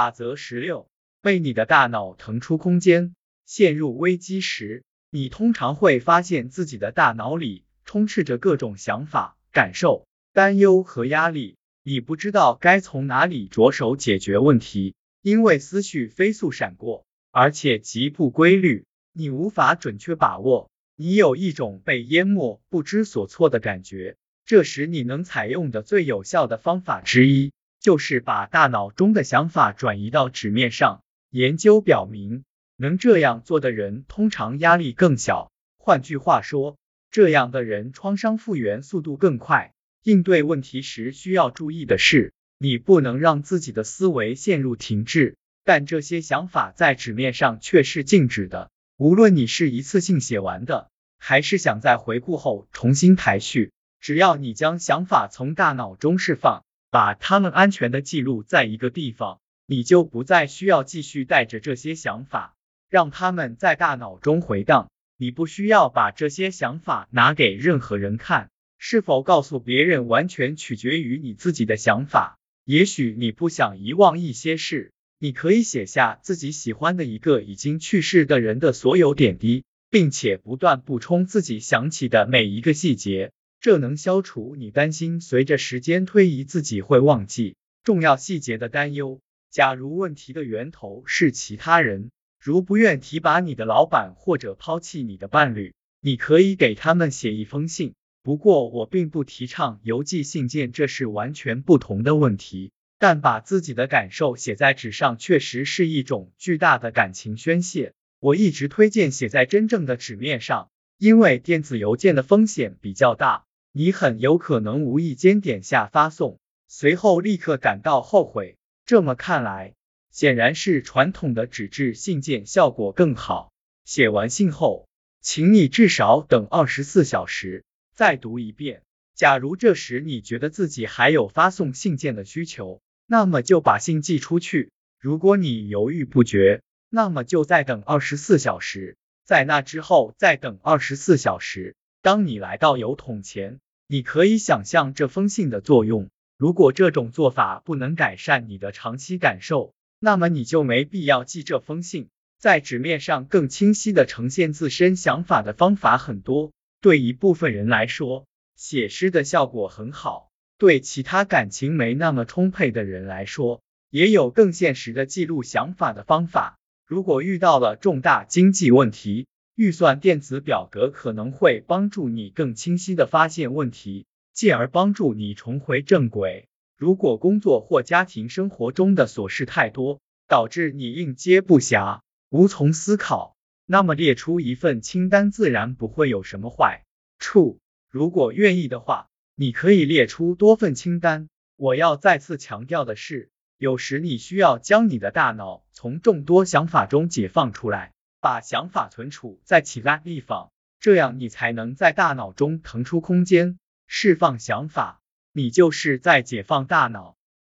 法则十六，为你的大脑腾出空间。陷入危机时，你通常会发现自己的大脑里充斥着各种想法、感受、担忧和压力，你不知道该从哪里着手解决问题，因为思绪飞速闪过，而且极不规律，你无法准确把握。你有一种被淹没、不知所措的感觉。这时，你能采用的最有效的方法之一，就是把大脑中的想法转移到纸面上。研究表明，能这样做的人通常压力更小。换句话说，这样的人创伤复原速度更快。应对问题时需要注意的是，你不能让自己的思维陷入停滞。但这些想法在纸面上却是静止的。无论你是一次性写完的，还是想在回顾后重新排序，只要你将想法从大脑中释放，把他们安全的记录在一个地方，你就不再需要继续带着这些想法，让他们在大脑中回荡。你不需要把这些想法拿给任何人看，是否告诉别人完全取决于你自己的想法。也许你不想遗忘一些事。你可以写下自己喜欢的一个已经去世的人的所有点滴，并且不断补充自己想起的每一个细节，这能消除你担心随着时间推移自己会忘记重要细节的担忧。假如问题的源头是其他人，如不愿提拔你的老板或者抛弃你的伴侣，你可以给他们写一封信。不过我并不提倡邮寄信件，这是完全不同的问题。但把自己的感受写在纸上，确实是一种巨大的感情宣泄。我一直推荐写在真正的纸面上，因为电子邮件的风险比较大，你很有可能无意间点下发送，随后立刻感到后悔。这么看来，显然是传统的纸质信件效果更好。写完信后，请你至少等二十四小时再读一遍。假如这时你觉得自己还有发送信件的需求，那么就把信寄出去。如果你犹豫不决，那么就再等二十四小时，在那之后再等二十四小时。当你来到邮筒前，你可以想象这封信的作用。如果这种做法不能改善你的长期感受，那么你就没必要寄这封信。在纸面上更清晰的呈现自身想法的方法很多，对一部分人来说，写诗的效果很好。对其他感情没那么充沛的人来说，也有更现实的记录想法的方法。如果遇到了重大经济问题，预算电子表格可能会帮助你更清晰的发现问题，进而帮助你重回正轨。如果工作或家庭生活中的琐事太多，导致你应接不暇，无从思考，那么列出一份清单自然不会有什么坏处。如果愿意的话。你可以列出多份清单。我要再次强调的是，有时你需要将你的大脑从众多想法中解放出来，把想法存储在其他地方，这样你才能在大脑中腾出空间，释放想法。你就是在解放大脑。